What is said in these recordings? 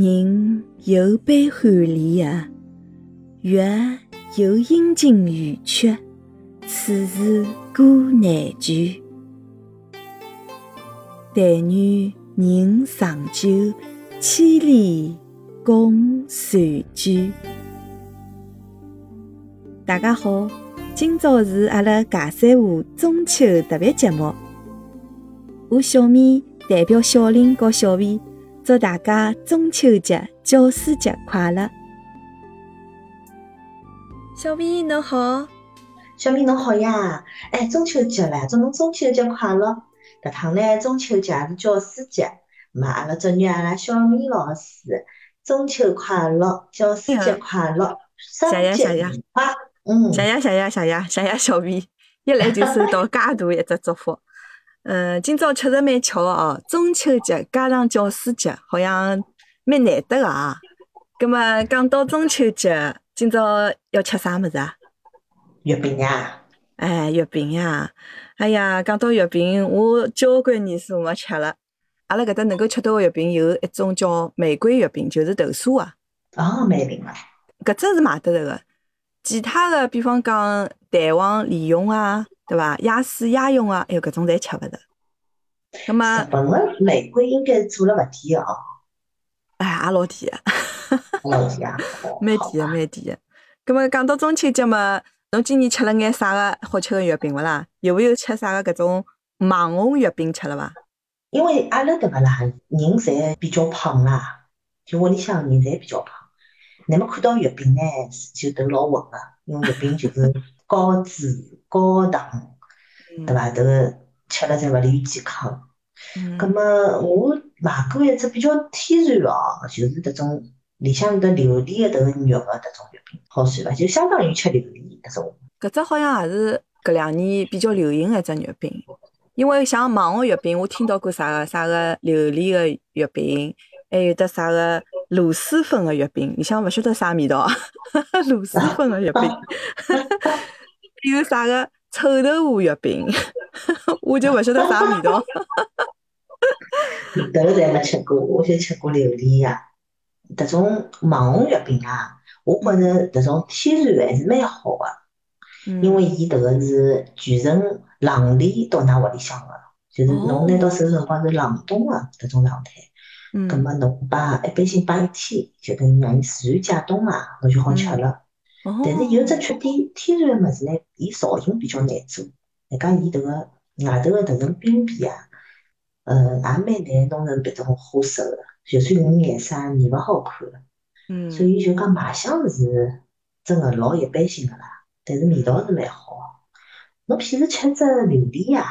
人有悲欢离合，月有阴晴圆缺，此事古难全。但愿人长久，千里共婵娟。大家好，今朝是阿拉尬三胡中秋特别节目，我小咪代表小林和小薇。祝大家中秋节、教师节快乐！小薇侬好，小咪侬好呀！哎，中秋节了，祝侬中秋节快乐！搿趟呢，中秋节是教师节，嘛，阿拉祝愿阿拉小咪老师中秋快乐，教师节快乐，谢谢谢谢，嗯，谢谢谢谢谢谢谢谢小薇，一来就收到介大一只祝福。嗯，今朝确实蛮巧个哦，中秋节加上教师节，好像蛮难得个啊。葛么讲到中秋节，今朝要吃啥物事啊？月饼呀！哎，月饼呀！哎呀，讲到月饼，我交关年数没吃了。阿拉搿搭能够吃到个月饼，有一种叫玫瑰月饼，就是豆沙啊。哦，蛮灵个。搿只是买得着个，其他的，比方讲蛋黄莲蓉啊。对伐？鸭丝、鸭蓉啊，哎呦，搿种侪吃勿着。那么，日本个玫瑰应该做了勿甜哦。哎，也老甜个。老甜啊！蛮甜个，蛮甜个。葛么讲到中秋节嘛，侬今年吃了眼啥个好吃个月饼勿啦？有没有吃啥个搿种网红月饼吃了伐？因为阿拉对勿啦，人侪比较胖啦，就屋里向人侪比较胖。乃末看到月饼呢，就头老混个，因为月饼就是。高脂高糖，对伐？迭个吃了才勿利于健康。葛末我买过一只比较天然个哦，就是迭种里向有得榴莲个迭个肉个迭种月饼，好算伐？就相当于吃榴莲迭种。搿只好像也是搿两年比较流行个一只月饼，因为像网红月饼，我听到过啥个啥个榴莲个月饼，还有得啥个螺蛳粉的月饼，里向勿晓得啥味道，螺蛳粉的月饼。有啥个臭豆腐月饼，我就勿晓得啥味道。迭个侪没吃过，我就吃过榴莲呀。迭种网红月饼啊，我觉着迭种天然还是蛮好个，因为伊迭个是全程冷链到㑚屋里向个，就是侬拿到手辰光是冷冻个迭种状态。嗯。葛末侬摆一般性摆一天，就等于让伊自然解冻啊，侬就好吃了。但是有只缺点，天然个物事呢，伊造型比较难做。人家伊迭个外头个迭层冰皮啊，呃，也蛮难弄成别种花色个，就算用颜色也勿好看个。嗯。所以就讲卖相是真个老一般性个啦，但是味道是蛮好。侬譬如吃只榴莲呀，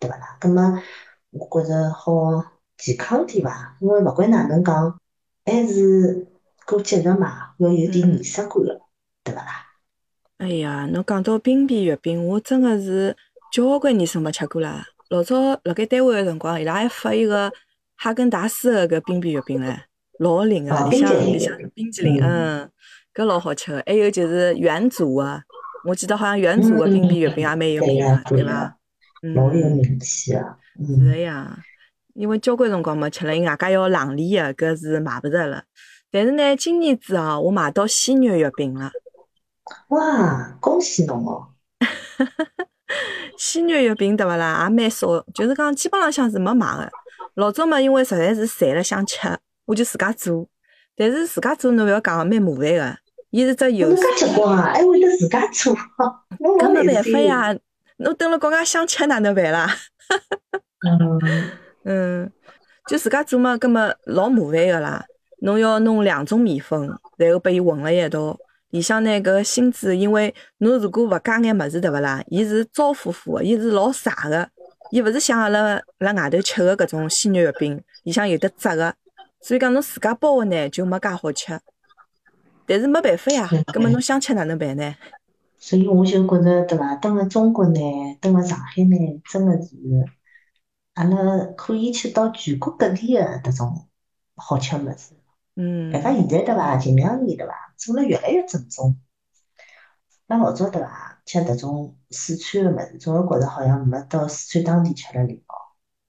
对勿啦？葛末我觉着好健康点伐？因为勿管哪能讲，还是过节日嘛，要有点仪式感个。对勿啦？哎呀，侬讲到冰皮月饼，我真个是交关年数没吃过了。老早辣盖单位个辰光，伊拉还发一个哈根达斯个搿冰皮月饼唻，老灵个，里向里向冰淇淋，嗯，搿老好吃个。还有就是元祖个，我记得好像元祖个冰皮月饼也蛮有名个，对伐？老有名气啊。是个呀，因为交关辰光没吃了，因外加要冷链个，搿是买勿着了。但是呢，今年子哦，我买到鲜肉月饼了。哇，恭喜侬哦！鲜肉月饼对勿啦？也蛮少，就是讲基本浪向是没买个。老早嘛，因为实在是馋了想吃，我就自家做。但是自家做侬勿要讲，蛮麻烦个。伊是只油。侬介结棍啊？还会得自家做？搿没办法呀，侬等了国外想吃哪能办啦？嗯嗯，就自家做嘛，搿么老麻烦个啦。侬要弄两种面粉，然后拨伊混了一道。里向呢，搿个芯子，因为侬如果勿加眼物事，对勿啦？伊是焦乎乎个，伊是老柴个，伊勿是像阿拉辣外头吃个搿种鲜肉月饼，里向有得汁个，所以讲侬自家包个呢，就没介好吃。但是没办法呀，葛末侬想吃哪能办呢？所以我就觉着，对伐？蹲辣中国呢，蹲辣上海呢，真个是阿拉可以吃到全国各地个迭种好吃物事。嗯，办法现在对伐？近两年对伐？做了越来越正宗。那老早对伐？吃迭种四川的物事，总是觉着好像没到四川当地吃了味道。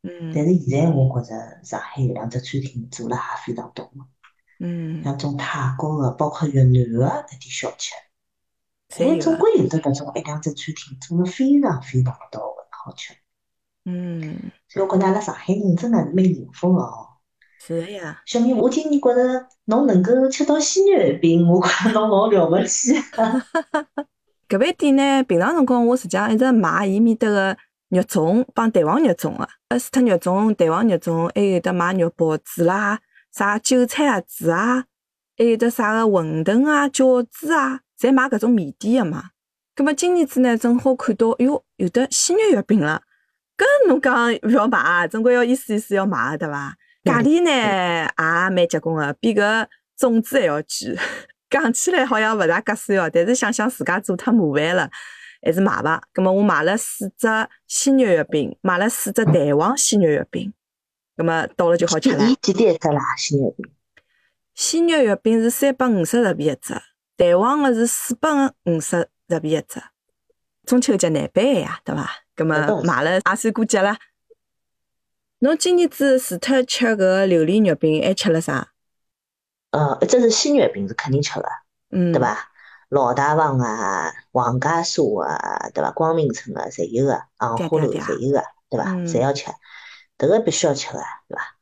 嗯。但是现在我觉着上海有两只餐厅做了也非常多。嗯，像种泰国的，包括越南的那点小吃，哎，总归有的搿种一两只餐厅做的非常非常到位，好吃。嗯，所以我觉得阿拉上海人真的是蛮幸福的哦。是的呀。小明，我今年觉着侬能够吃到鲜肉月饼，我觉侬老了不起。搿饭店呢，平常辰光我实际上一直买伊面搭个肉粽帮蛋黄肉粽个，呃，除脱肉粽、蛋黄肉粽，还有得买肉包子啦，啥韭菜盒子啊，还有得啥个馄饨啊、饺子啊，侪买搿种面点个嘛。葛末今年子呢，正好看到，哟，有得鲜肉月饼了。搿侬讲勿要买，总归要意思意思要买个对伐？价钿呢也蛮结棍个，比搿粽子还要贵。讲起来好像勿大合算哦，但是想想自家做太麻烦了，还是买伐。葛末我买了四只鲜肉月饼，买了四只蛋黄鲜肉月饼，葛末到了就好吃了。几钿一只啦？鲜肉月饼？鲜肉月饼是三百五十日币一只，蛋黄个是四百五十日币一只。中秋节难办呀，对伐？葛末买了也算过节了。侬今年子除脱吃搿个榴莲月饼，还吃了啥？呃，一只是鲜月饼是肯定吃个，嗯，对伐？老大房啊，黄家沙啊，对伐？光明村啊侪有个，昂花楼侪有个，对伐？侪要吃，迭个必须要吃个，对伐？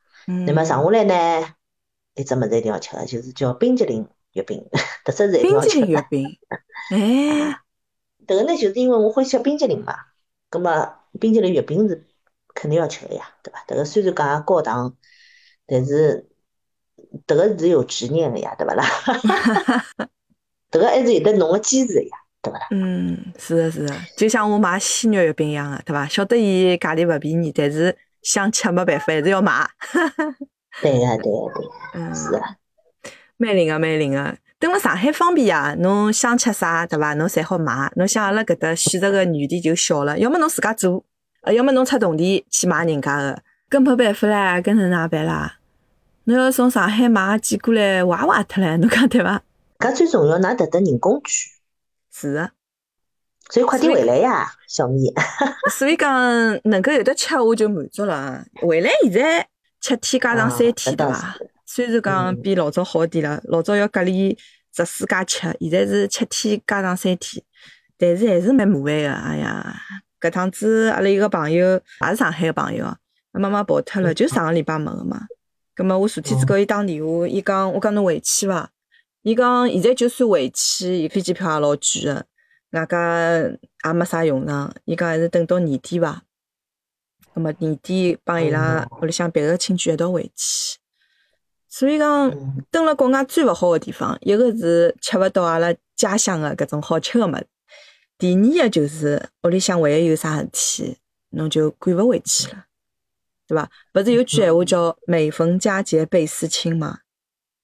那么剩下来呢，一只物事一定要吃个，就是叫冰激凌月饼，迭只是一定要吃。冰激凌月饼，哎，迭个呢，就是因为我欢喜吃冰激凌嘛，葛末冰激凌月饼是。肯定要吃个呀，对伐？迭个虽然讲高档，但是迭个是有执念个呀，对伐啦？迭 个还是有得侬个坚持个呀，对伐啦？嗯，是的，是的，就像我买鲜肉月饼一样个，对伐？晓得伊价钿勿便宜，但是想吃没办法，还是要买。对个，对个，对，嗯，是个，蛮灵个，蛮灵个。等辣上海方便呀，侬想吃啥，对伐？侬侪好买。侬像阿拉搿搭选择个余地就小了，要么侬自家做。呃，要么侬出铜钿去买人家个，搿没办法唻，搿能哪办啦？侬要从上海买寄过来，坏坏脱唻，侬讲对伐？搿最重要，㑚得得人工贵。是的，所以快点回来呀，小米。所以讲能够有得吃，我就满足了。回来现在七天加上三天，对伐？虽然讲比老早好点了，老早要隔离十四加七，现在是七天加上三天，但是还是蛮麻烦的。哎呀。搿趟子阿拉一个朋友也是上海个朋友，妈妈跑脱了，就上个礼拜没个嘛。葛末我昨天子跟伊打电话，伊讲我讲侬回去伐？伊讲现在就算回去，伊飞机票也老贵个，外加也没啥用场。伊讲还是等到年底伐。葛末年底帮伊拉屋里向别个亲戚一道回去。所以讲，蹲辣国外最勿好个地方，一个是吃勿到阿拉家乡个搿种好吃个物事。第二个就是屋里向万一有啥事体，侬就赶勿回去了，对伐？勿是有句闲话叫“每逢佳节倍思亲”嘛？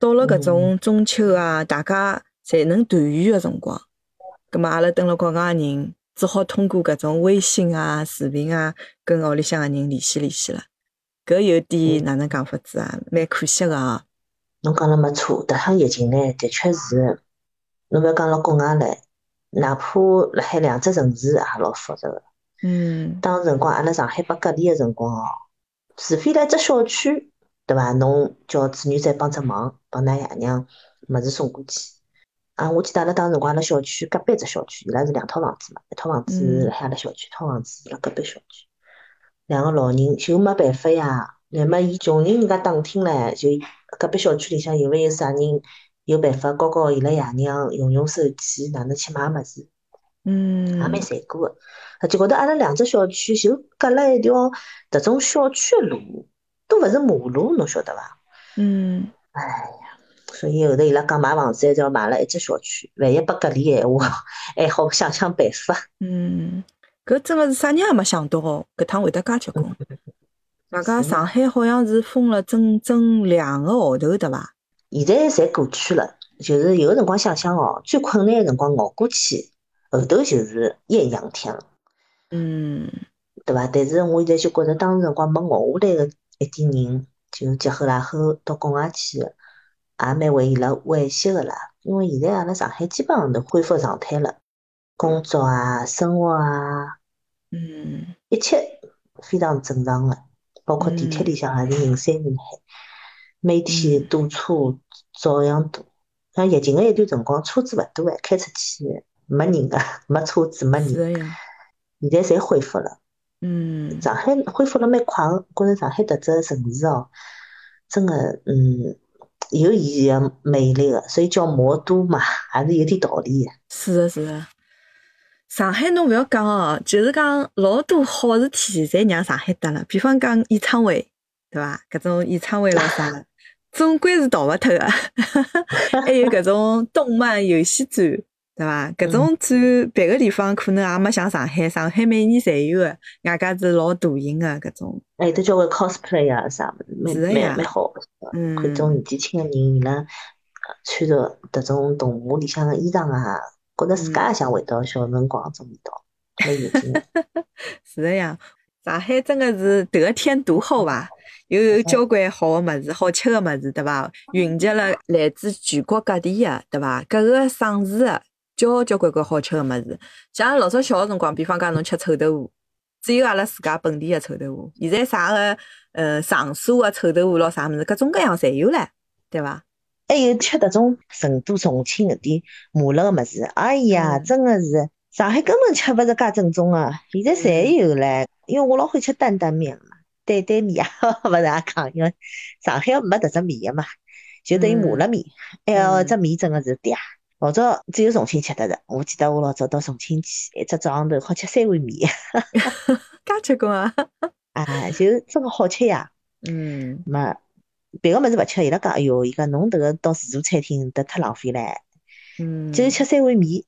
到了搿种中秋啊，大家侪能团圆个辰光，葛末阿拉蹲辣国外个人只好通过搿种微信啊、视频啊，跟屋里向个人联系联系了。搿有点哪能讲法子啊？蛮可惜个啊！侬讲了没错，迭趟疫情呢，的确是，侬勿要讲辣国外唻。哪怕辣海两只城市也老复杂个。嗯。当辰光阿拉上海被隔离个辰光哦，除非辣只小区，对伐？侬叫子女再帮只忙，帮㑚爷娘物事送过去。啊，我记得阿拉当辰光阿拉小区隔壁只小区，伊拉是两套房子嘛，一套房子辣海阿拉小区，一套房子辣隔壁小区。两个老人就没办法呀，乃末伊穷人人家打听唻，就隔壁小区里向有勿有啥人？有办法教教伊拉爷娘用用手机，哪能去买物事，嗯，也蛮残酷个。就觉得阿拉两只小区就隔了一条迭种小区个路，都勿是马路，侬晓得伐？嗯，哎呀，所以后头伊拉讲买房子还是要买了一只小区，万一被隔离闲话，还好想想办法。嗯，搿真个是啥人也没想到哦，搿趟会得介结棍。外加上海好像是封了整整两个号头，对伐？现在侪过去了，就是有个辰光想想哦，最困难个辰光熬过去，后头就是艳阳天了，嗯，对伐？但是我现在就觉着，当时辰光没熬下来个一点人，就结婚然后到国外去个，也蛮为伊拉惋惜个啦。因为现在阿拉上海基本上都恢复常态了，工作啊、生活啊，嗯，一切非常正常个，包括地铁里向也是人山人海。每天堵车照样堵。像疫情个一段辰光，车子勿多哎，开出去没人个，没车子，没人。现在侪恢复了。嗯。上海恢复了蛮快个，觉着上海迭只城市哦，真个嗯有伊个魅力个，所以叫魔都嘛，还是有点道理个。是个是个。上海侬勿要讲哦，就是讲老多好事体侪让上海得了，比方讲演唱会，对伐？搿种演唱会咾啥，总归是逃勿脱个。还有搿种动漫游戏展，对伐？搿种展别个地方可能也没像上海，上海每年侪有个，外加是老大型个搿种。还有得交关 cosplay 啊啥物事，蛮蛮蛮好。嗯。看种年纪轻个人，伊拉穿着迭种动画里向个衣裳啊。觉着自家也想回到小辰光种味道，蛮有劲。是的呀，上海真的是得天独厚吧？又有交关好的物事，好吃的物事，对伐？云集了来自全国各地的，对伐？各个省市的交交关关好吃的物事。像老早小个辰光，比方讲侬吃臭豆腐，只有阿拉自家本地的臭豆腐。现在啥个呃长沙的臭豆腐咯，啥物事，各种各样侪有唻，对伐？还有吃迭种成都、重庆搿点麻辣个物事，哎呀，真个是上海根本吃勿着介正宗个，现在侪有唻。因为我老欢喜吃担担面嘛，担担面啊，勿是也讲，因为上海没迭只面个嘛，就等于麻辣面。哎哟，只面真个是嗲。老早只有重庆吃得着，我记得我老早到重庆去，一只早上头好吃三碗面。介吃过啊？啊，就真个好吃呀。嗯。没。别个物事勿吃，伊拉讲，哎哟，伊讲侬迭个到自助餐厅得太浪费唻，嗯，就吃三碗面，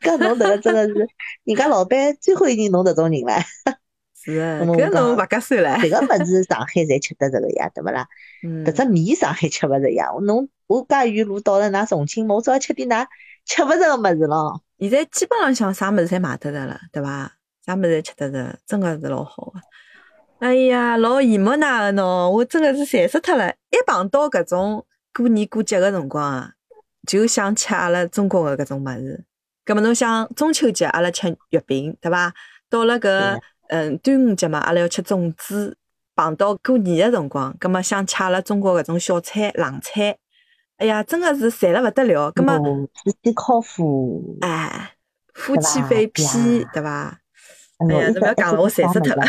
讲侬迭个真的是，人家老板最欢迎侬迭种人唻。是啊，搿侬勿合算唻。迭个物事上海侪吃得着个呀，对勿啦？嗯，迭只面上海吃勿着呀，侬我介远路到了㑚重庆，我早要吃点㑚吃勿着个物事咯。现在基本浪向啥物事侪买得着了，对伐？啥物事侪吃得着，真个是老好个。哎呀，老羡慕㑚个喏，我真个是馋死脱了。一碰到搿种过年过节个辰光啊，就想吃阿拉中国个搿种物事。葛末侬想中秋节阿拉吃月饼，对伐？到了搿嗯端午节嘛，阿拉要吃粽子。碰到过年的辰光，葛么想吃阿拉中国搿种小菜、冷菜。哎呀，真的是馋了勿得了。葛么夫妻烤麸，哎，夫妻肺片，对伐？哎呀，侬勿要讲了，我馋死脱了。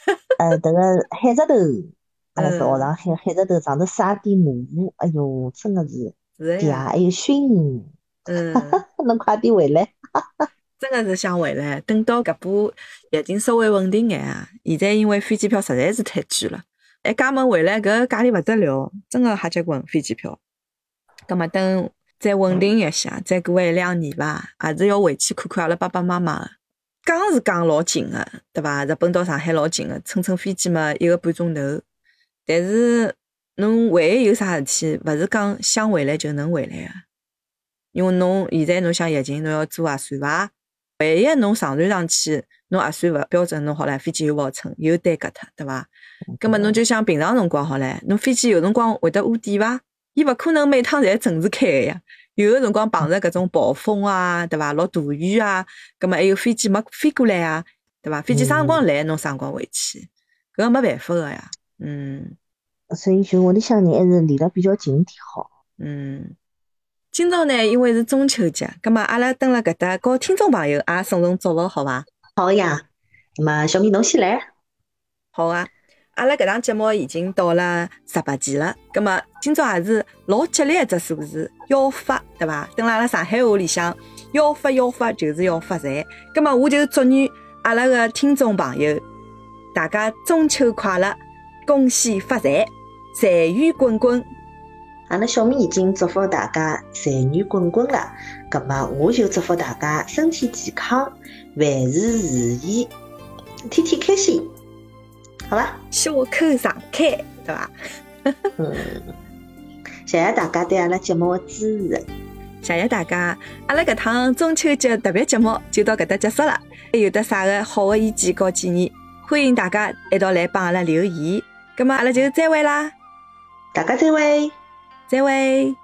呃，迭个海蜇头，阿拉是学堂海海蜇头上头撒点蘑菇，哎哟，真的是嗲，还有熏鱼，嗯，侬快点回来，真的是想回来。等到搿波疫情稍微稳定眼啊，现在因为飞机票实在是太贵了，一家门回来搿价钿勿得了，真的瞎结棍飞机票。葛末等再稳定一下，再过一两年伐，还是要回去看看阿拉爸爸妈妈。讲是讲老近个，对伐？日本到上海老近个，乘乘飞机嘛，一个半钟头。但是侬万一有啥事体，勿是讲想回来就能回来个。因为侬现在侬想疫情，侬要做核酸伐？万一侬上传上去，侬核算勿标准，侬好唻，飞机又勿好乘，又耽搁脱，对伐？葛末侬就像平常辰光好唻，侬飞机有辰光会得误点伐？伊勿可能每趟侪准时开个呀。有个辰光碰着搿种暴风啊，对伐？落大雨啊，葛末还有飞机没飞过来啊，对伐？飞机啥辰光来，侬啥辰光回去，搿个没办法个呀。嗯，所以就屋里向人还是离得比较近点好。嗯，今朝呢，因为是中秋节，葛末阿拉蹲辣搿搭，告听众朋友也送送祝福，好伐？好呀。那么小米侬先来。好啊。阿拉搿档节目已经到了十八期了，葛末今朝也是老吉利一只数字，要发对伐？等辣阿拉上海话里向，要发要发就是要发财。葛末我就祝愿阿拉个听众朋友，大家中秋快乐，恭喜发财，财源滚滚。阿拉小米已经祝福大家财源滚滚了，葛末我就祝福大家身体健康，万事如意，天天开心。好吧，笑口常开，对伐？嗯，谢谢大家对阿拉节目的支持，谢谢大家。阿拉搿趟中秋节特别节目就到搿搭结束了。还有得啥个好的意见和建议，欢迎大家一道来帮阿拉留言。葛末阿拉就再会啦，大家再会，再会。